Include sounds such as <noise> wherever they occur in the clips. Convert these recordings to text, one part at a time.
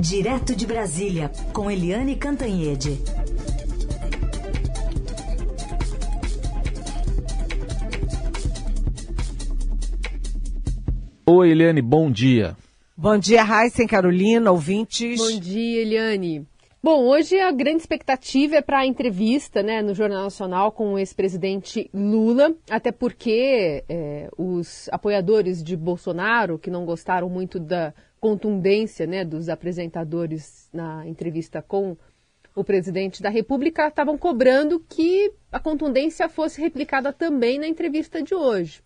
Direto de Brasília, com Eliane Cantanhede. Oi, Eliane, bom dia. Bom dia, Raíssa Carolina, ouvintes. Bom dia, Eliane. Bom, hoje a grande expectativa é para a entrevista né, no Jornal Nacional com o ex-presidente Lula, até porque é, os apoiadores de Bolsonaro, que não gostaram muito da contundência né, dos apresentadores na entrevista com o presidente da República, estavam cobrando que a contundência fosse replicada também na entrevista de hoje.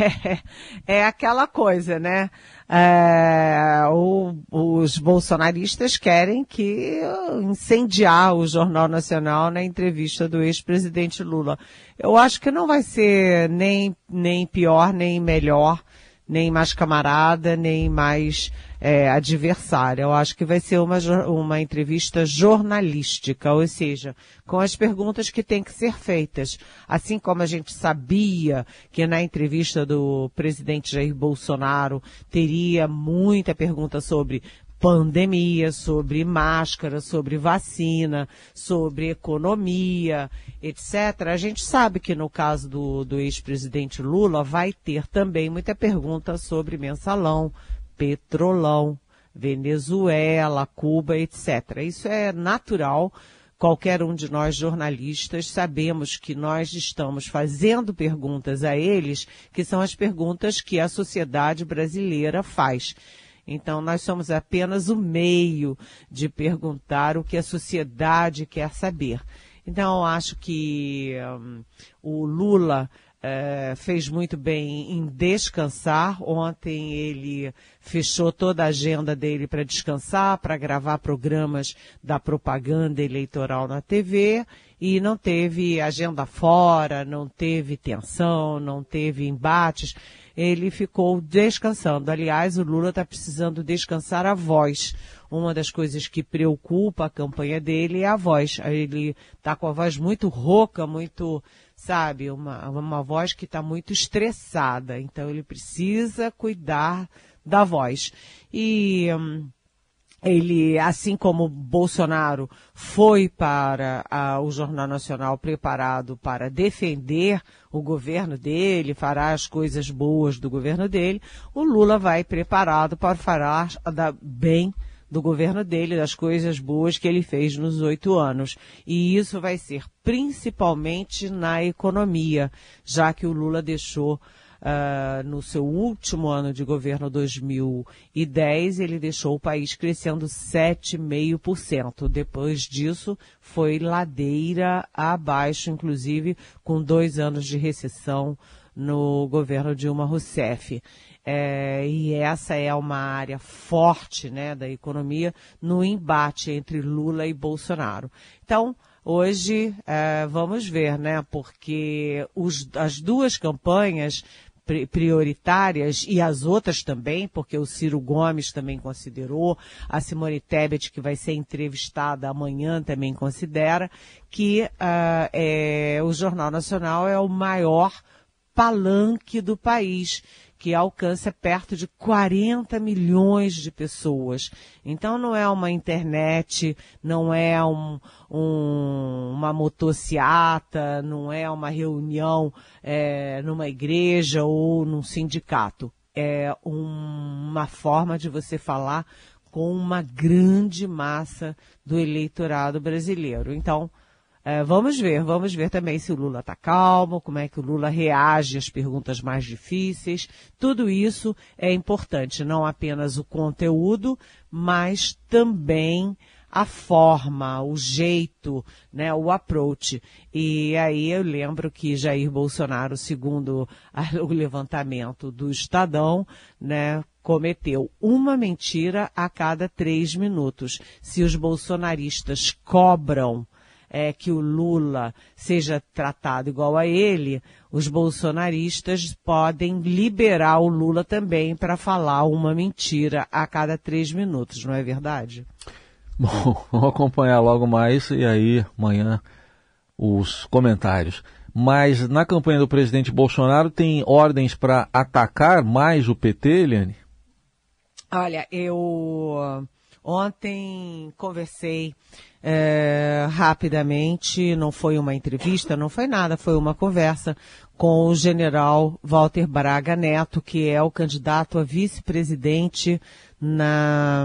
É, <laughs> é aquela coisa, né? É, o, os bolsonaristas querem que incendiar o Jornal Nacional na entrevista do ex-presidente Lula. Eu acho que não vai ser nem, nem pior, nem melhor nem mais camarada, nem mais é, adversária. Eu acho que vai ser uma, uma entrevista jornalística, ou seja, com as perguntas que têm que ser feitas. Assim como a gente sabia que na entrevista do presidente Jair Bolsonaro teria muita pergunta sobre pandemia, sobre máscara, sobre vacina, sobre economia, etc. A gente sabe que no caso do, do ex-presidente Lula vai ter também muita pergunta sobre mensalão, petrolão, Venezuela, Cuba, etc. Isso é natural. Qualquer um de nós jornalistas sabemos que nós estamos fazendo perguntas a eles, que são as perguntas que a sociedade brasileira faz. Então, nós somos apenas o meio de perguntar o que a sociedade quer saber. Então, acho que um, o Lula uh, fez muito bem em descansar. Ontem ele fechou toda a agenda dele para descansar, para gravar programas da propaganda eleitoral na TV e não teve agenda fora, não teve tensão, não teve embates ele ficou descansando. Aliás, o Lula está precisando descansar a voz. Uma das coisas que preocupa a campanha dele é a voz. Ele está com a voz muito rouca, muito, sabe, uma, uma voz que está muito estressada. Então ele precisa cuidar da voz. E hum, ele, assim como Bolsonaro foi para a, o Jornal Nacional preparado para defender o governo dele, fará as coisas boas do governo dele, o Lula vai preparado para falar da, bem do governo dele, das coisas boas que ele fez nos oito anos. E isso vai ser principalmente na economia, já que o Lula deixou Uh, no seu último ano de governo 2010, ele deixou o país crescendo 7,5%. Depois disso, foi ladeira abaixo, inclusive com dois anos de recessão no governo Dilma Rousseff. É, e essa é uma área forte né, da economia no embate entre Lula e Bolsonaro. Então, hoje é, vamos ver, né? Porque os, as duas campanhas prioritárias e as outras também, porque o Ciro Gomes também considerou, a Simone Tebet, que vai ser entrevistada amanhã, também considera que uh, é, o Jornal Nacional é o maior palanque do país que alcança perto de 40 milhões de pessoas. Então não é uma internet, não é um, um, uma motociata, não é uma reunião é, numa igreja ou num sindicato. É um, uma forma de você falar com uma grande massa do eleitorado brasileiro. Então, é, vamos ver, vamos ver também se o Lula está calmo, como é que o Lula reage às perguntas mais difíceis. Tudo isso é importante, não apenas o conteúdo, mas também a forma, o jeito, né, o approach. E aí eu lembro que Jair Bolsonaro, segundo <laughs> o levantamento do Estadão, né, cometeu uma mentira a cada três minutos. Se os bolsonaristas cobram é, que o Lula seja tratado igual a ele, os bolsonaristas podem liberar o Lula também para falar uma mentira a cada três minutos, não é verdade? <laughs> Bom, vamos acompanhar logo mais e aí amanhã os comentários. Mas na campanha do presidente Bolsonaro tem ordens para atacar mais o PT, Eliane? Olha, eu ontem conversei é, rapidamente, não foi uma entrevista, não foi nada, foi uma conversa com o general Walter Braga Neto, que é o candidato a vice-presidente na,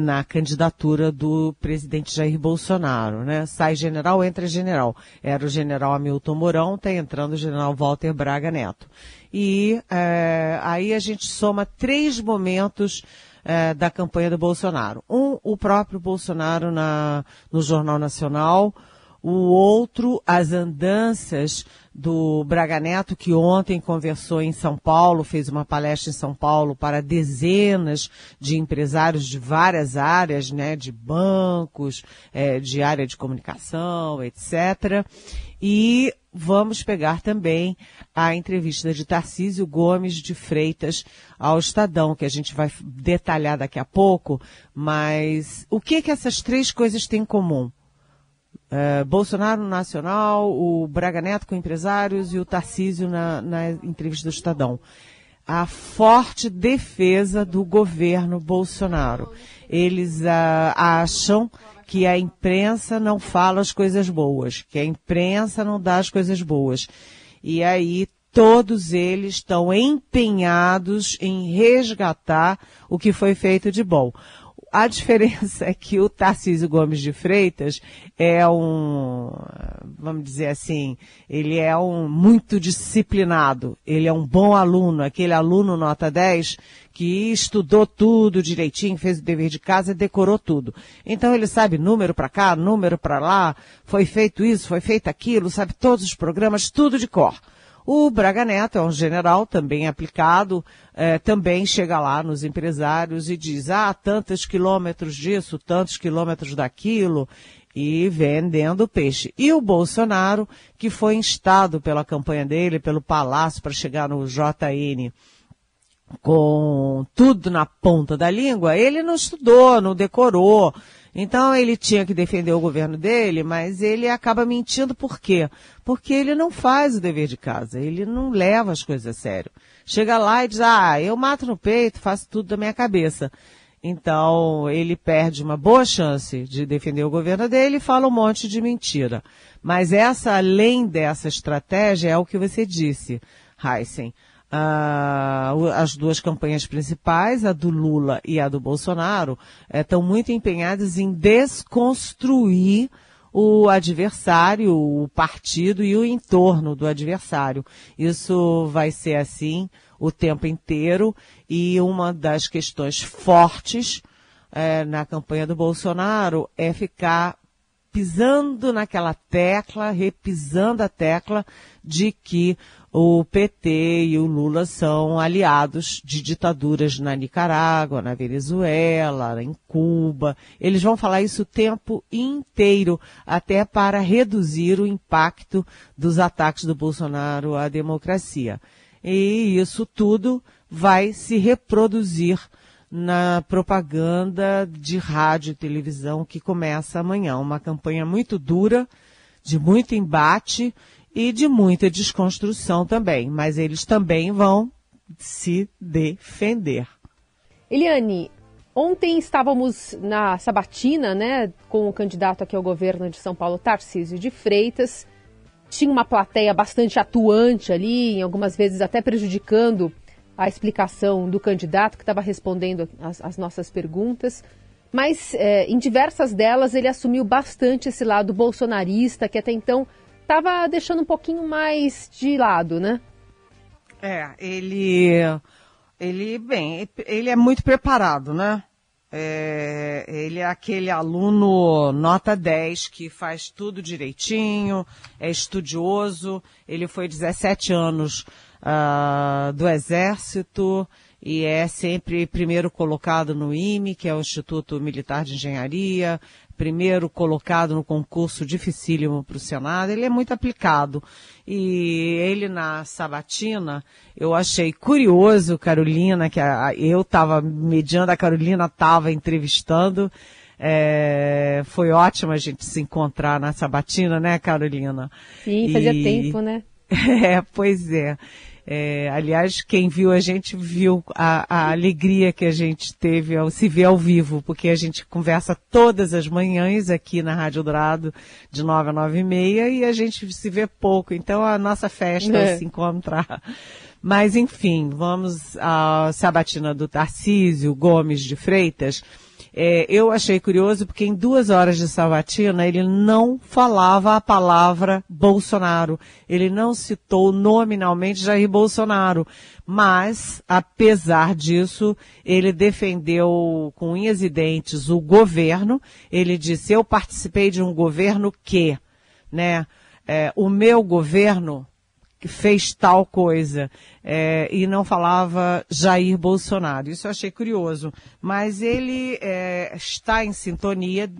na candidatura do presidente Jair Bolsonaro, né? Sai general, entra general. Era o general Hamilton Mourão, está entrando o general Walter Braga Neto. E é, aí a gente soma três momentos é, da campanha do Bolsonaro. Um, o próprio Bolsonaro na, no Jornal Nacional, o outro, as andanças do Braga Neto, que ontem conversou em São Paulo, fez uma palestra em São Paulo para dezenas de empresários de várias áreas, né, de bancos, é, de área de comunicação, etc. E vamos pegar também a entrevista de Tarcísio Gomes de Freitas ao Estadão, que a gente vai detalhar daqui a pouco, mas o que que essas três coisas têm em comum? Uh, Bolsonaro Nacional, o Braga Neto com empresários e o Tarcísio na, na entrevista do Estadão. A forte defesa do governo Bolsonaro. Eles uh, acham que a imprensa não fala as coisas boas, que a imprensa não dá as coisas boas. E aí todos eles estão empenhados em resgatar o que foi feito de bom. A diferença <laughs> é que o Tarcísio Gomes de Freitas é um, vamos dizer assim, ele é um muito disciplinado, ele é um bom aluno, aquele aluno nota 10 que estudou tudo direitinho, fez o dever de casa decorou tudo. Então ele sabe número para cá, número para lá, foi feito isso, foi feito aquilo, sabe todos os programas, tudo de cor. O Braga Neto é um general também aplicado, é, também chega lá nos empresários e diz, ah, tantos quilômetros disso, tantos quilômetros daquilo, e vendendo peixe. E o Bolsonaro, que foi instado pela campanha dele, pelo palácio para chegar no JN, com tudo na ponta da língua, ele não estudou, não decorou, então ele tinha que defender o governo dele, mas ele acaba mentindo por quê? Porque ele não faz o dever de casa, ele não leva as coisas a sério. Chega lá e diz, ah, eu mato no peito, faço tudo da minha cabeça. Então, ele perde uma boa chance de defender o governo dele e fala um monte de mentira. Mas essa, além dessa estratégia, é o que você disse, Heisen. As duas campanhas principais, a do Lula e a do Bolsonaro, estão eh, muito empenhadas em desconstruir o adversário, o partido e o entorno do adversário. Isso vai ser assim o tempo inteiro e uma das questões fortes eh, na campanha do Bolsonaro é ficar pisando naquela tecla, repisando a tecla de que o PT e o Lula são aliados de ditaduras na Nicarágua, na Venezuela, em Cuba. Eles vão falar isso o tempo inteiro, até para reduzir o impacto dos ataques do Bolsonaro à democracia. E isso tudo vai se reproduzir na propaganda de rádio e televisão que começa amanhã. Uma campanha muito dura, de muito embate e de muita desconstrução também, mas eles também vão se defender. Eliane, ontem estávamos na sabatina, né, com o candidato aqui ao governo de São Paulo, Tarcísio de Freitas. Tinha uma plateia bastante atuante ali, algumas vezes até prejudicando a explicação do candidato que estava respondendo as, as, nossas perguntas. Mas é, em diversas delas ele assumiu bastante esse lado bolsonarista, que até então estava deixando um pouquinho mais de lado, né? É, ele, ele, bem, ele é muito preparado, né? É, ele é aquele aluno nota 10 que faz tudo direitinho, é estudioso. Ele foi 17 anos uh, do Exército e é sempre primeiro colocado no IME, que é o Instituto Militar de Engenharia, primeiro colocado no concurso dificílimo para o Senado, ele é muito aplicado. E ele na Sabatina, eu achei curioso, Carolina, que a, eu estava mediando, a Carolina estava entrevistando. É, foi ótimo a gente se encontrar na Sabatina, né, Carolina? Sim, fazia e, tempo, né? <laughs> É, pois é. É, aliás, quem viu a gente viu a, a, alegria que a gente teve ao se ver ao vivo, porque a gente conversa todas as manhãs aqui na Rádio Dourado, de nove a nove e meia, e a gente se vê pouco. Então a nossa festa é, é se encontrar. Mas enfim, vamos à sabatina do Tarcísio Gomes de Freitas. É, eu achei curioso porque em duas horas de sabatina ele não falava a palavra Bolsonaro. Ele não citou nominalmente Jair Bolsonaro. Mas, apesar disso, ele defendeu com unhas e dentes o governo. Ele disse, eu participei de um governo que, né, é, o meu governo que fez tal coisa é, e não falava Jair Bolsonaro. Isso eu achei curioso. Mas ele é, está em sintonia,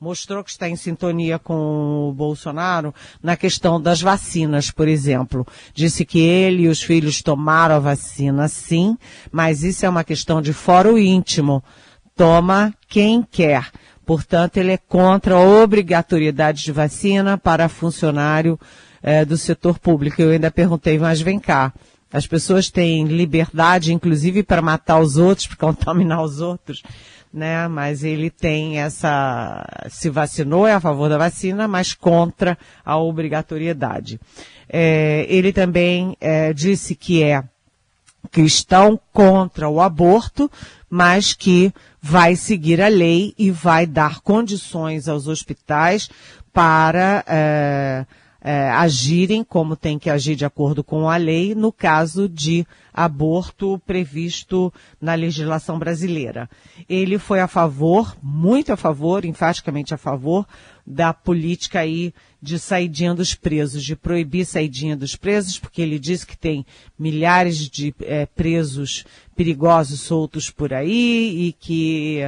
mostrou que está em sintonia com o Bolsonaro na questão das vacinas, por exemplo. Disse que ele e os filhos tomaram a vacina, sim, mas isso é uma questão de foro íntimo. Toma quem quer. Portanto, ele é contra a obrigatoriedade de vacina para funcionário é, do setor público. Eu ainda perguntei, mas vem cá, as pessoas têm liberdade, inclusive, para matar os outros, <laughs> para contaminar os outros, né? Mas ele tem essa, se vacinou, é a favor da vacina, mas contra a obrigatoriedade. É, ele também é, disse que é cristão contra o aborto, mas que vai seguir a lei e vai dar condições aos hospitais para é, é, agirem como tem que agir de acordo com a lei no caso de aborto previsto na legislação brasileira. Ele foi a favor, muito a favor, enfaticamente a favor, da política aí de saidinha dos presos, de proibir saidinha dos presos, porque ele diz que tem milhares de é, presos perigosos soltos por aí e que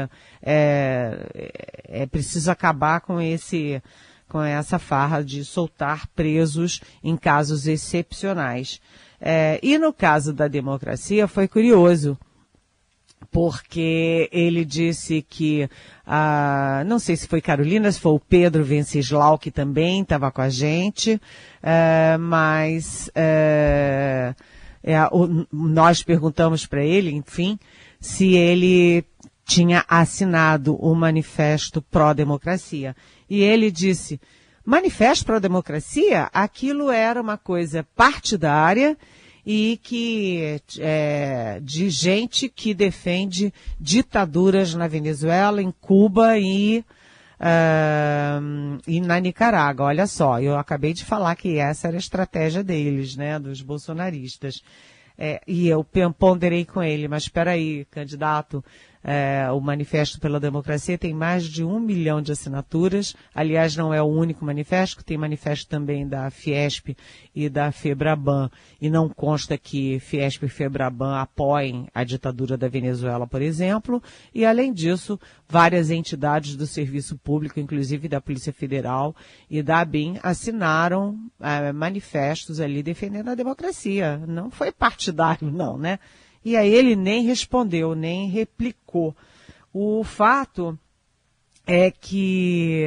é, é preciso acabar com esse com essa farra de soltar presos em casos excepcionais. É, e no caso da democracia foi curioso, porque ele disse que, ah, não sei se foi Carolina, se foi o Pedro Venceslau que também estava com a gente, é, mas é, é o, nós perguntamos para ele, enfim, se ele tinha assinado o manifesto pró-democracia. E ele disse, manifesto pró-democracia, aquilo era uma coisa partidária e que é, de gente que defende ditaduras na Venezuela, em Cuba e, uh, e na Nicarágua. Olha só, eu acabei de falar que essa era a estratégia deles, né, dos bolsonaristas. É, e eu ponderei com ele, mas espera aí, candidato, é, o Manifesto pela Democracia tem mais de um milhão de assinaturas. Aliás, não é o único manifesto, tem manifesto também da Fiesp e da Febraban. E não consta que Fiesp e Febraban apoiem a ditadura da Venezuela, por exemplo. E, além disso, várias entidades do serviço público, inclusive da Polícia Federal e da ABIN, assinaram é, manifestos ali defendendo a democracia. Não foi partidário, não, né? E aí ele nem respondeu, nem replicou. O fato é que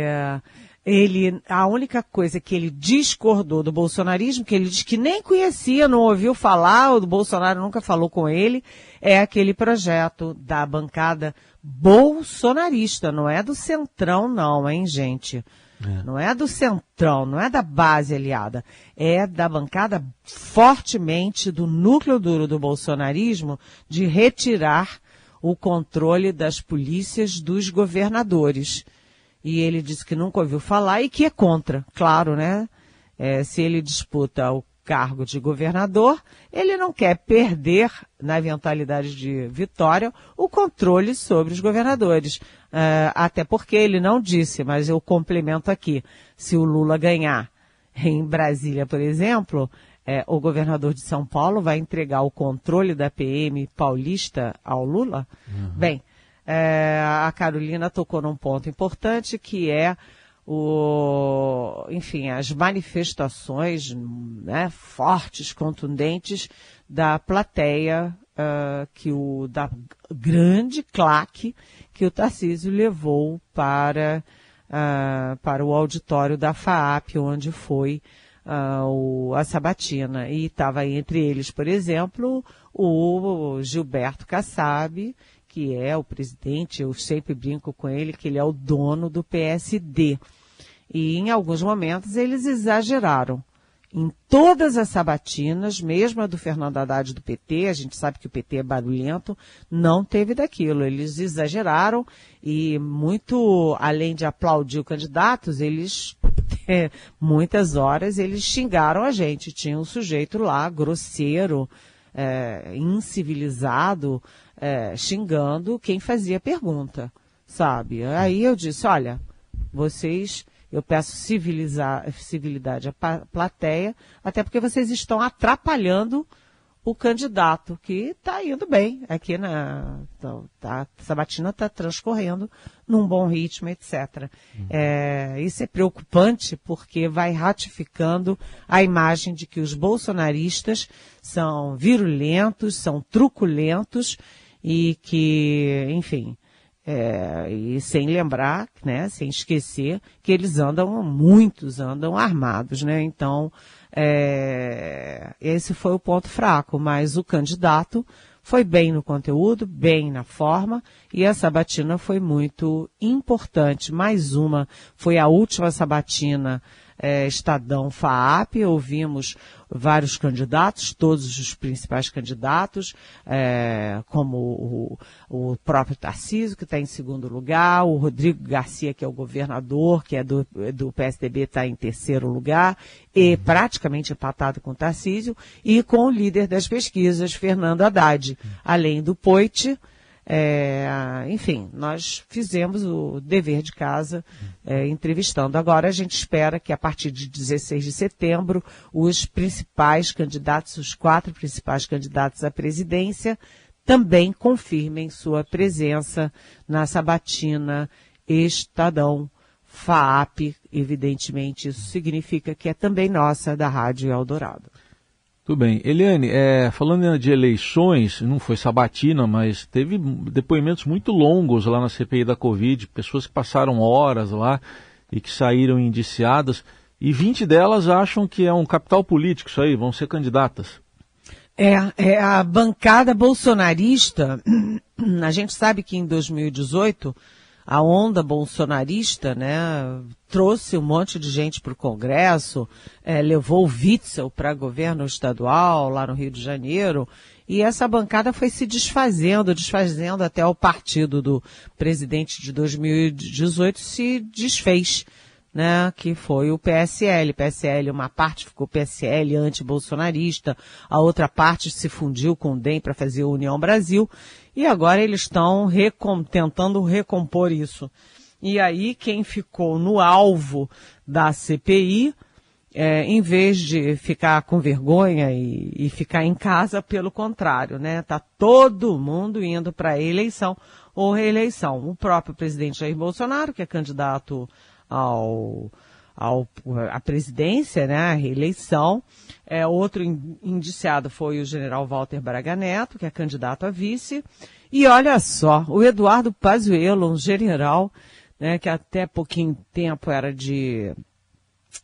ele, a única coisa que ele discordou do bolsonarismo, que ele diz que nem conhecia, não ouviu falar, o Bolsonaro nunca falou com ele, é aquele projeto da bancada bolsonarista, não é do centrão não, hein, gente? É. Não é do centrão, não é da base aliada, é da bancada fortemente do núcleo duro do bolsonarismo de retirar o controle das polícias dos governadores. E ele disse que nunca ouviu falar e que é contra, claro, né? É, se ele disputa o cargo de governador, ele não quer perder, na eventualidade de vitória, o controle sobre os governadores. Uh, até porque ele não disse, mas eu complemento aqui, se o Lula ganhar em Brasília, por exemplo, é, o governador de São Paulo vai entregar o controle da PM paulista ao Lula? Uhum. Bem, é, a Carolina tocou num ponto importante que é o, enfim, as manifestações né, fortes, contundentes da plateia uh, que o da grande claque que o Tarcísio levou para uh, para o auditório da FAAP, onde foi uh, o, a sabatina. E estava entre eles, por exemplo, o Gilberto Kassab, que é o presidente, eu sempre brinco com ele, que ele é o dono do PSD. E em alguns momentos eles exageraram. Em todas as sabatinas, mesmo a do Fernando Haddad do PT, a gente sabe que o PT é barulhento, não teve daquilo. Eles exageraram e muito, além de aplaudir os candidatos, eles, <laughs> é, muitas horas, eles xingaram a gente. Tinha um sujeito lá, grosseiro, é, incivilizado, é, xingando quem fazia pergunta, sabe? Aí eu disse, olha, vocês eu peço civilidade à plateia, até porque vocês estão atrapalhando o candidato, que está indo bem aqui na. Tá, tá, sabatina está transcorrendo num bom ritmo, etc. Uhum. É, isso é preocupante porque vai ratificando a imagem de que os bolsonaristas são virulentos, são truculentos e que, enfim, é, e sem lembrar, né, sem esquecer que eles andam, muitos andam armados, né? Então, é, esse foi o ponto fraco, mas o candidato foi bem no conteúdo, bem na forma, e a sabatina foi muito importante. Mais uma, foi a última sabatina é, Estadão FAAP, ouvimos vários candidatos, todos os principais candidatos, é, como o, o, próprio Tarcísio, que está em segundo lugar, o Rodrigo Garcia, que é o governador, que é do, do PSDB, está em terceiro lugar, e praticamente empatado com o Tarcísio, e com o líder das pesquisas, Fernando Haddad, além do Poit, é, enfim, nós fizemos o dever de casa é, entrevistando. Agora a gente espera que a partir de 16 de setembro os principais candidatos, os quatro principais candidatos à presidência, também confirmem sua presença na sabatina Estadão FAAP. Evidentemente, isso significa que é também nossa da Rádio Eldorado. Tudo bem. Eliane, é, falando de eleições, não foi sabatina, mas teve depoimentos muito longos lá na CPI da Covid, pessoas que passaram horas lá e que saíram indiciadas, e 20 delas acham que é um capital político isso aí, vão ser candidatas. É, é a bancada bolsonarista, <clears throat> a gente sabe que em 2018 a onda bolsonarista, né, trouxe um monte de gente para o Congresso, é, levou o Witzel para governo estadual lá no Rio de Janeiro, e essa bancada foi se desfazendo, desfazendo até o partido do presidente de 2018 se desfez, né, que foi o PSL. PSL, uma parte ficou PSL anti-bolsonarista, a outra parte se fundiu com o DEM para fazer a União Brasil, e agora eles estão recom tentando recompor isso. E aí quem ficou no alvo da CPI, é, em vez de ficar com vergonha e, e, ficar em casa, pelo contrário, né? Tá todo mundo indo para eleição ou reeleição. O próprio presidente Jair Bolsonaro, que é candidato ao, ao à presidência, né? A reeleição. É, outro indiciado foi o general Walter Braga Neto, que é candidato a vice. E olha só, o Eduardo Pazuello, um general, né, que até pouquinho tempo era de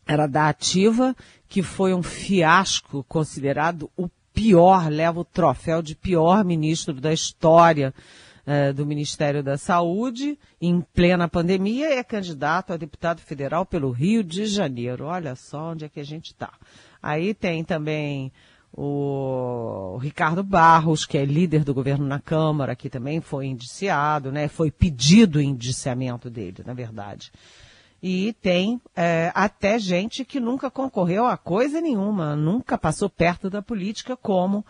era da ativa, que foi um fiasco considerado o pior, leva o troféu de pior ministro da história eh, do Ministério da Saúde, em plena pandemia, é candidato a deputado federal pelo Rio de Janeiro. Olha só onde é que a gente está. Aí tem também o Ricardo Barros, que é líder do governo na Câmara, que também foi indiciado, né? Foi pedido o indiciamento dele, na verdade. E tem é, até gente que nunca concorreu a coisa nenhuma, nunca passou perto da política, como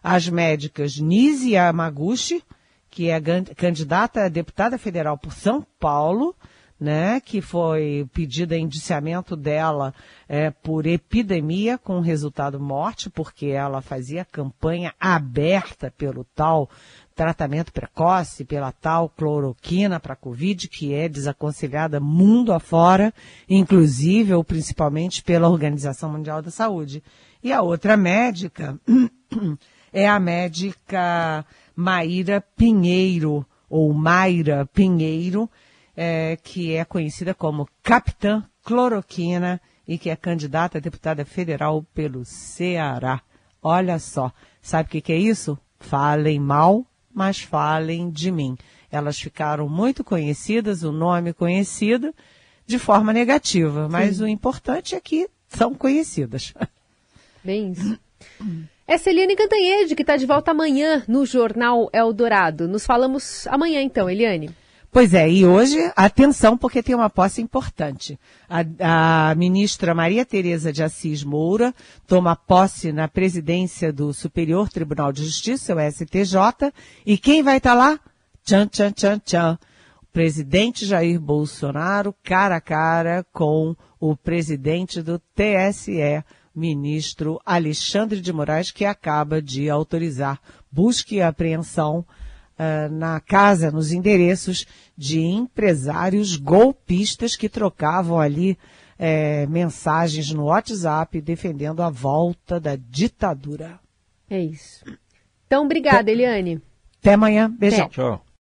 as médicas Nise Yamaguchi, que é candidata a deputada federal por São Paulo, né, que foi pedido a indiciamento dela é, por epidemia com resultado morte, porque ela fazia campanha aberta pelo tal tratamento precoce, pela tal cloroquina para Covid, que é desaconselhada mundo afora, inclusive ou principalmente pela Organização Mundial da Saúde. E a outra médica <clears throat> é a médica Maíra Pinheiro, ou Mayra Pinheiro, é, que é conhecida como Capitã Cloroquina e que é candidata a deputada federal pelo Ceará. Olha só, sabe o que, que é isso? Falem mal, mas falem de mim. Elas ficaram muito conhecidas, o nome conhecido, de forma negativa, mas Sim. o importante é que são conhecidas. Bem isso. É Eliane Cantanhede, que está de volta amanhã no Jornal Eldorado. Nos falamos amanhã então, Eliane. Pois é, e hoje, atenção, porque tem uma posse importante. A, a, ministra Maria Tereza de Assis Moura toma posse na presidência do Superior Tribunal de Justiça, o STJ, e quem vai estar tá lá? Tchan, tchan, tchan, tchan. O presidente Jair Bolsonaro, cara a cara com o presidente do TSE, ministro Alexandre de Moraes, que acaba de autorizar busca e apreensão uh, na casa, nos endereços de empresários golpistas que trocavam ali eh, mensagens no WhatsApp defendendo a volta da ditadura. É isso. Então, obrigada, Eliane. Até amanhã. Beijão. Tchau.